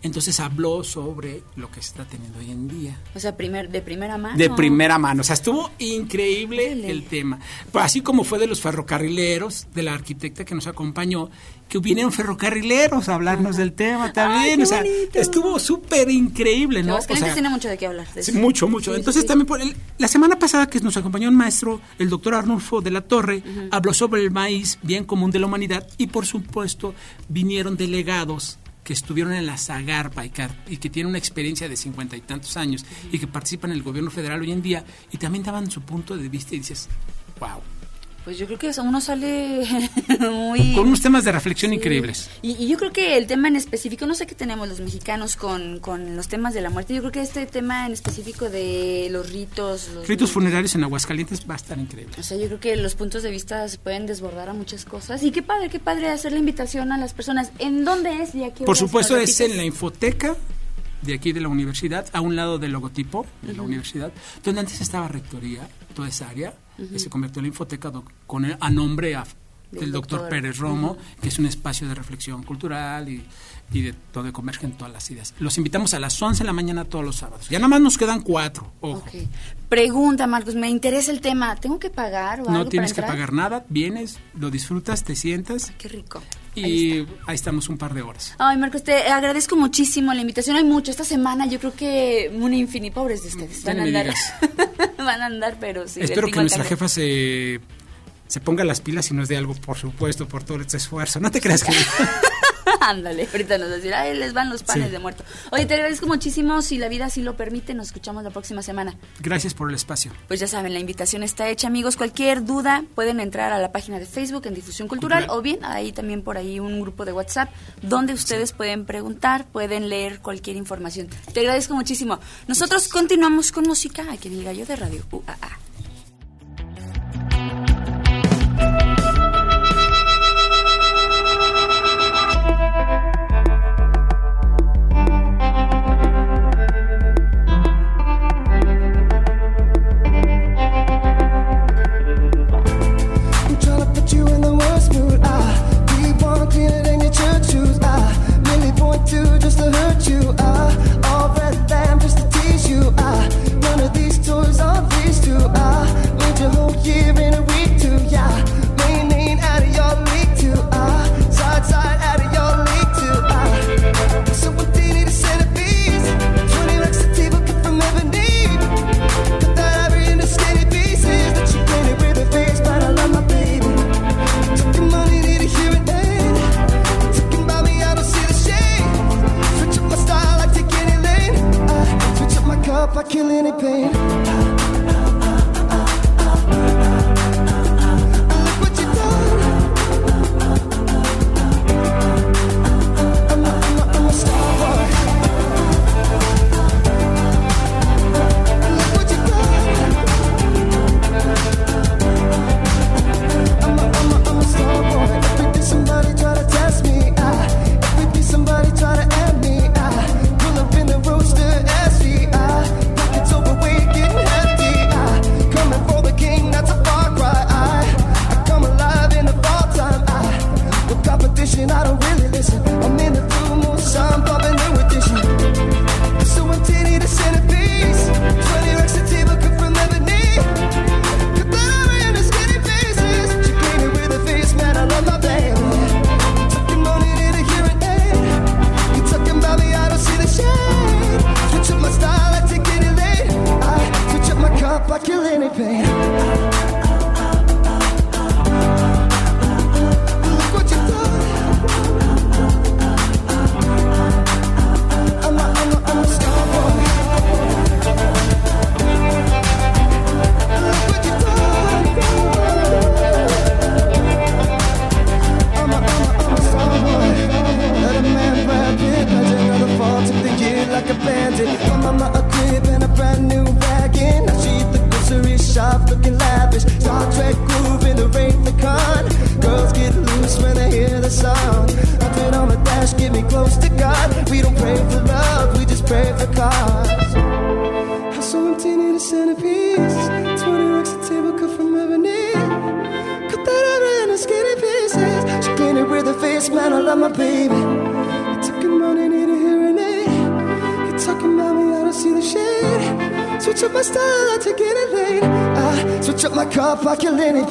Speaker 10: Entonces habló sobre lo que se está teniendo hoy en día.
Speaker 3: O sea, primer, de primera mano.
Speaker 10: De primera mano. O sea, estuvo increíble el tema. Así como fue de los ferrocarrileros, de la arquitecta que nos acompañó, que vinieron ferrocarrileros a hablarnos del tema también.
Speaker 3: qué
Speaker 10: o sea,
Speaker 3: bonito.
Speaker 10: estuvo súper increíble, ¿no? O
Speaker 3: Aguascalientes
Speaker 10: sea,
Speaker 3: tiene mucho de qué hablar. de
Speaker 10: Sí,
Speaker 3: eso.
Speaker 10: mucho, mucho.
Speaker 3: Sí,
Speaker 10: Entonces
Speaker 3: sí.
Speaker 10: también por el- la semana pasada que nos acompañó un maestro, el doctor Arnulfo de la Torre, habló sobre el maíz, bien común de la humanidad, y por supuesto vinieron delegados que estuvieron en la Zagarpa y que, y que tienen una experiencia de cincuenta y tantos años y que participan en el gobierno federal hoy en día y también daban su punto de vista y dices, wow,
Speaker 3: Pues yo creo que uno sale muy...
Speaker 10: con unos temas de reflexión
Speaker 3: Sí.
Speaker 10: increíbles.
Speaker 3: Y, y yo creo que el tema en específico, no sé qué tenemos los mexicanos con, con los temas de la muerte, yo creo que este tema en específico de los ritos... Los
Speaker 10: Ritos funerarios en Aguascalientes va a estar increíble.
Speaker 3: O sea, yo creo que los puntos de vista se pueden desbordar a muchas cosas. Y qué padre, qué padre hacer la invitación a las personas. ¿En dónde es? Y a qué
Speaker 10: Por supuesto,
Speaker 3: ¿Lo
Speaker 10: es en la infoteca de aquí de la universidad, a un lado del logotipo de la universidad, donde antes estaba rectoría, toda esa área, se convirtió en la infoteca con el- a nombre a-
Speaker 3: Del
Speaker 10: doctor,
Speaker 3: doctor.
Speaker 10: Pérez Romo, que es un espacio de reflexión cultural y, y de donde convergen todas las ideas. Los invitamos a las 11 de la mañana todos los sábados. Ya nada más nos quedan cuatro, ojo.
Speaker 3: Ok. Pregunta, Marcos, me interesa el tema. ¿Tengo que pagar o algo
Speaker 10: No tienes que
Speaker 3: para
Speaker 10: pagar nada, vienes, lo disfrutas, te sientas
Speaker 3: Qué rico.
Speaker 10: Y ahí estamos un par de horas.
Speaker 3: Ay, Marcos, te agradezco muchísimo la invitación. Hay mucho. Esta semana yo creo que un infinito. Pobres de ustedes. Van a andar. van a andar, pero sí.
Speaker 10: Espero que nuestra jefa se, se ponga las pilas y nos dé algo, por supuesto, por todo este esfuerzo. No te creas que...
Speaker 3: Ándale, ahorita nos va a decir, ay, les van los panes
Speaker 10: Sí.
Speaker 3: de muerto. Oye, te agradezco muchísimo. Si la vida así lo permite, nos escuchamos la próxima semana.
Speaker 10: Gracias por el espacio.
Speaker 3: Pues ya saben, la invitación está hecha, amigos. Cualquier duda pueden entrar a la página de Facebook en Difusión Cultural,
Speaker 10: Cultural.
Speaker 3: o bien hay también por ahí un grupo de WhatsApp donde ustedes pueden preguntar, pueden leer cualquier información. Te agradezco muchísimo. Nosotros continuamos con música aquí en El Gallo de Radio UAA.
Speaker 11: feel any pain. Baby. You're talking money, need a hearing aid. You're talking about me, I don't see the shade. Switch up my style, I take it late. I switch up my car, I kill Lenny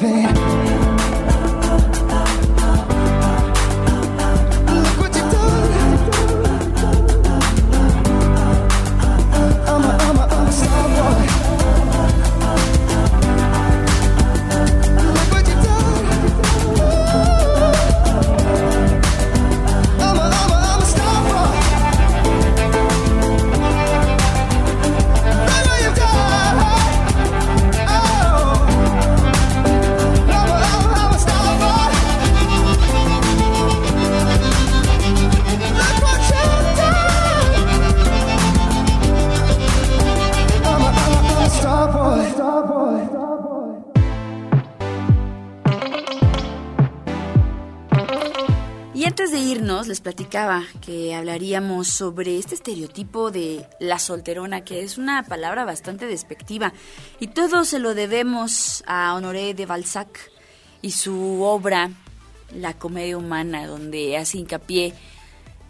Speaker 3: que hablaríamos sobre este estereotipo de la solterona, que es una palabra bastante despectiva. Y todo se lo debemos a Honoré de Balzac y su obra, La comedia humana, donde hace hincapié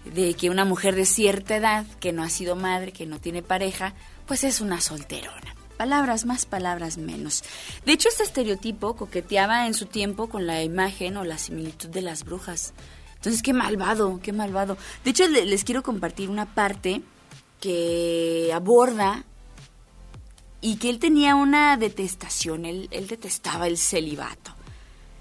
Speaker 3: de que una mujer de cierta edad, que no ha sido madre, que no tiene pareja, pues es una solterona. Palabras más, palabras menos. De hecho, este estereotipo coqueteaba en su tiempo con la imagen o la similitud de las brujas. Entonces, qué malvado, qué malvado. De hecho, le- les quiero compartir una parte que aborda y que él tenía una detestación, él, él detestaba el celibato.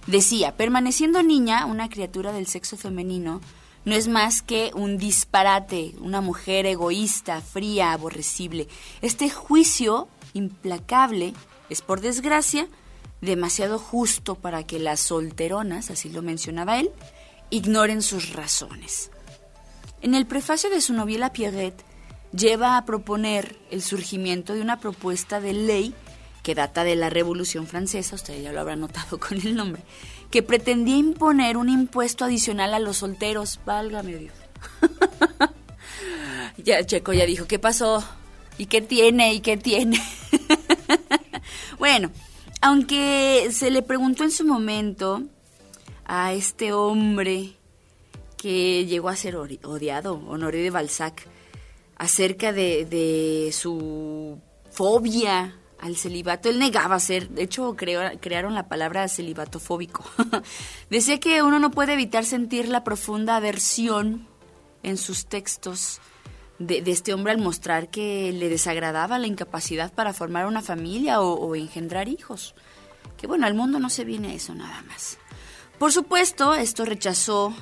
Speaker 3: Decía, permaneciendo niña, una criatura del sexo femenino no es más que un disparate, una mujer egoísta, fría, aborrecible. Este juicio implacable es, por desgracia, demasiado justo para que las solteronas, así lo mencionaba él, ignoren sus razones. En el prefacio de su novela Pierrette, lleva a proponer el surgimiento de una propuesta de ley que data de la Revolución Francesa, ustedes ya lo habrán notado con el nombre, que pretendía imponer un impuesto adicional a los solteros. Válgame Dios. ya Checo ya dijo, ¿qué pasó? ¿Y qué tiene? ¿Y qué tiene? bueno, aunque se le preguntó en su momento a este hombre que llegó a ser odiado, Honoré de Balzac, acerca de, su fobia al celibato. Él negaba ser, de hecho crearon la palabra celibatofóbico. Decía que uno no puede evitar sentir la profunda aversión en sus textos de, de este hombre al mostrar que le desagradaba la incapacidad para formar una familia o, o engendrar hijos. Que bueno, al mundo no se viene eso nada más. Por supuesto, esto rechazó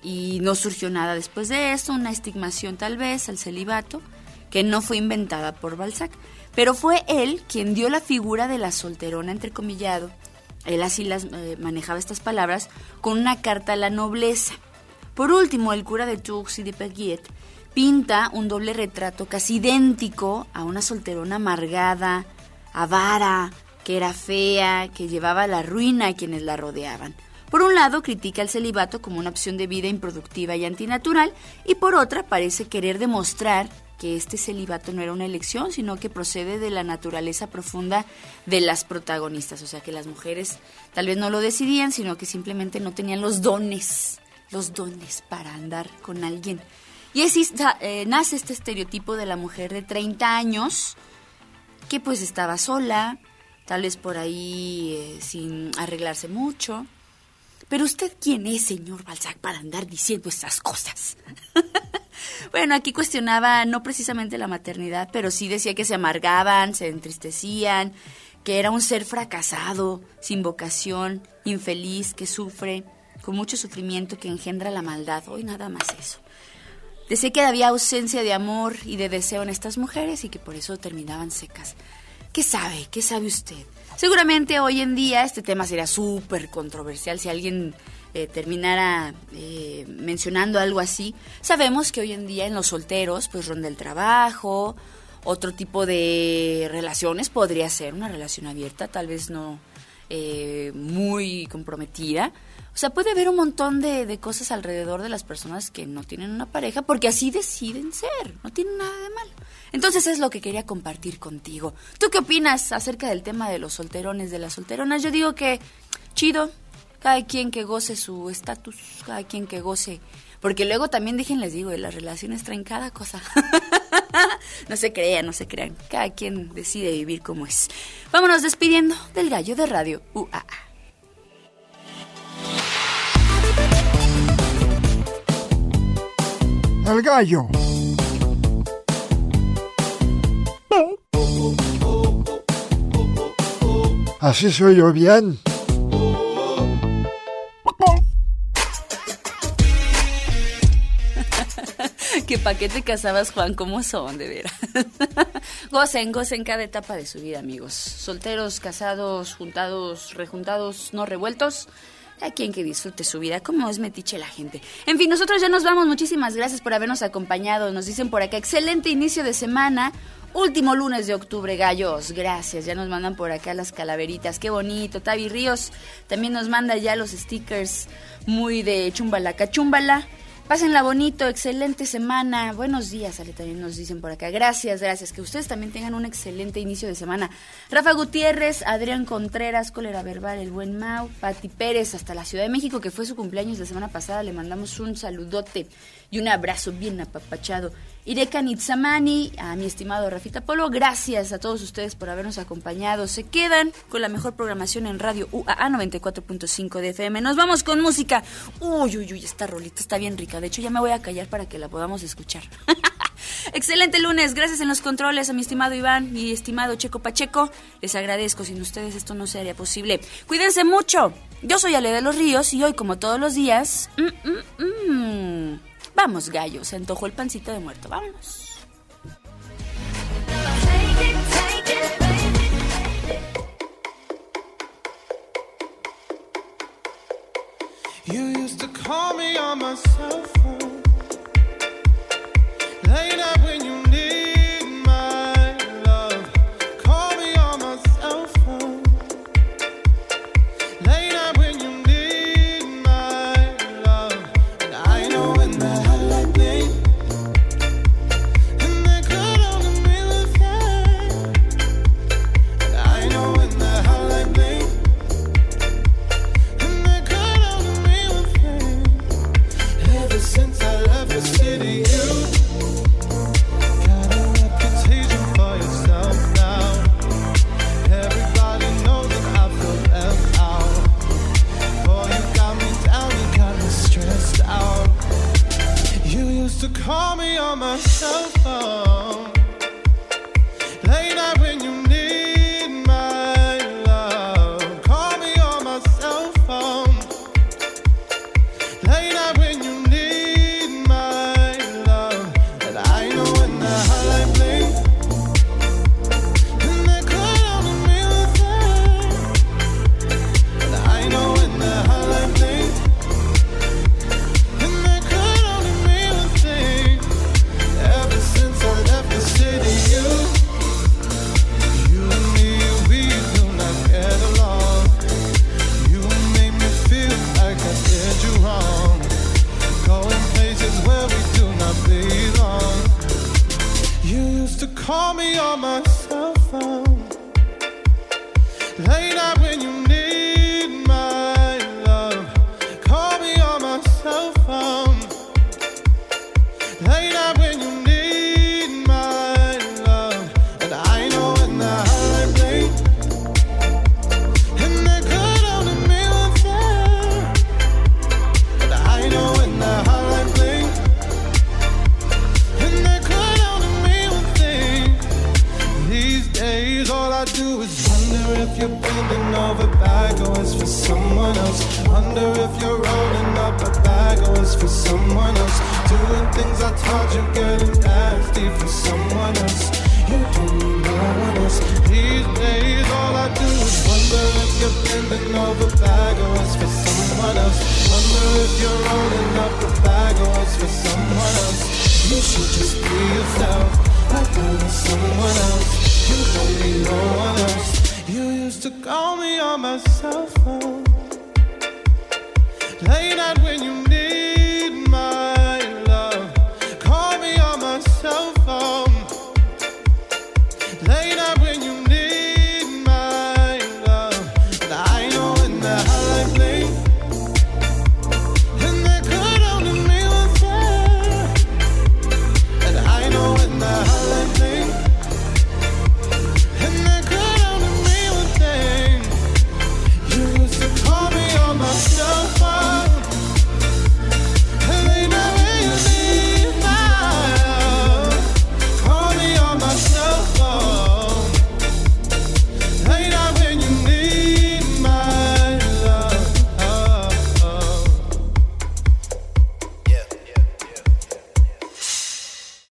Speaker 3: y no surgió nada después de esto, una estigmación tal vez al celibato, que no fue inventada por Balzac, pero fue él quien dio la figura de la solterona entrecomillado. Él así las eh, manejaba estas palabras con una carta a la nobleza. Por último, el cura de Tours y de Perguiet pinta un doble retrato casi idéntico a una solterona amargada, avara, que era fea, que llevaba la ruina a quienes la rodeaban. Por un lado, critica el celibato como una opción de vida improductiva y antinatural, y por otra, parece querer demostrar que este celibato no era una elección, sino que procede de la naturaleza profunda de las protagonistas. O sea, que las mujeres tal vez no lo decidían, sino que simplemente no tenían los dones, los dones para andar con alguien. Y así eh, nace este estereotipo de la mujer de 30 años, que pues estaba sola, tal vez por ahí eh, sin arreglarse mucho. Pero usted quién es, señor Balzac, para andar diciendo estas cosas. bueno, aquí cuestionaba no precisamente la maternidad, pero sí decía que se amargaban, se entristecían, que era un ser fracasado, sin vocación, infeliz, que sufre, con mucho sufrimiento que engendra la maldad. Hoy nada más eso. Decía que había ausencia de amor y de deseo en estas mujeres y que por eso terminaban secas. ¿Qué sabe? ¿Qué sabe usted? Seguramente hoy en día este tema sería súper controversial si alguien eh, terminara eh, mencionando algo así. Sabemos que hoy en día en los solteros pues ronda el trabajo, otro tipo de relaciones podría ser una relación abierta, tal vez no eh, muy comprometida. O sea, puede haber un montón de, de cosas alrededor de las personas que no tienen una pareja porque así deciden ser, no tienen nada de malo. Entonces es lo que quería compartir contigo. ¿Tú qué opinas acerca del tema de los solterones, de las solteronas? Yo digo que chido, Cada quien que goce su estatus, cada quien que goce. Porque luego también, dejen, les digo, las relaciones traen cada cosa. no se crean, no se crean. Cada quien decide vivir como es. Vámonos despidiendo del gallo de radio UAA.
Speaker 12: El gallo. Así soy yo bien.
Speaker 3: que pa' qué te casabas, Juan, ¿cómo son, de veras? gocen, gocen cada etapa de su vida, amigos. Solteros, casados, juntados, rejuntados, no revueltos. A quien que disfrute su vida, como es metiche la gente. En fin, nosotros ya nos vamos. Muchísimas gracias por habernos acompañado. Nos dicen por acá, excelente inicio de semana. Último lunes de octubre, gallos. Gracias. Ya nos mandan por acá las calaveritas. Qué bonito. Tavi Ríos también nos manda ya los stickers muy de chumbala cachumbala. Pásenla bonito, excelente semana. Buenos días, Ale, también nos dicen por acá. Gracias, gracias. Que ustedes también tengan un excelente inicio de semana. Rafa Gutiérrez, Adrián Contreras, Cólera Verbal, el buen Mau, Pati Pérez, hasta la Ciudad de México, que fue su cumpleaños la semana pasada. Le mandamos un saludote y un abrazo bien apapachado. Ireka Nitsamani, a mi estimado Rafita Polo, gracias a todos ustedes por habernos acompañado. Se quedan con la mejor programación en radio UAA 94.5 de FM. Nos vamos con música. Uy, uy, uy, esta rolita está bien rica. De hecho, ya me voy a callar para que la podamos escuchar. Excelente lunes, gracias en los controles a mi estimado Iván y estimado Checo Pacheco. Les agradezco, sin ustedes esto no sería posible. Cuídense mucho. Yo soy Ale de los Ríos y hoy, como todos los días, mm, mm, mm, vamos gallo, se antojó el pancito de muerto, vámonos.
Speaker 11: You used to call me on my cell phone. Someone else. Wonder if you're rolling up a bag for someone else. Doing things I taught you, getting nasty for someone else. You don't need no one else. These days, all I do is wonder if you're bending over backwards for someone else. Wonder if you're rolling up or it's for someone else. You should just be yourself, like I was someone else. You don't need no one else. You used to call me on my cell phone. Late night when you need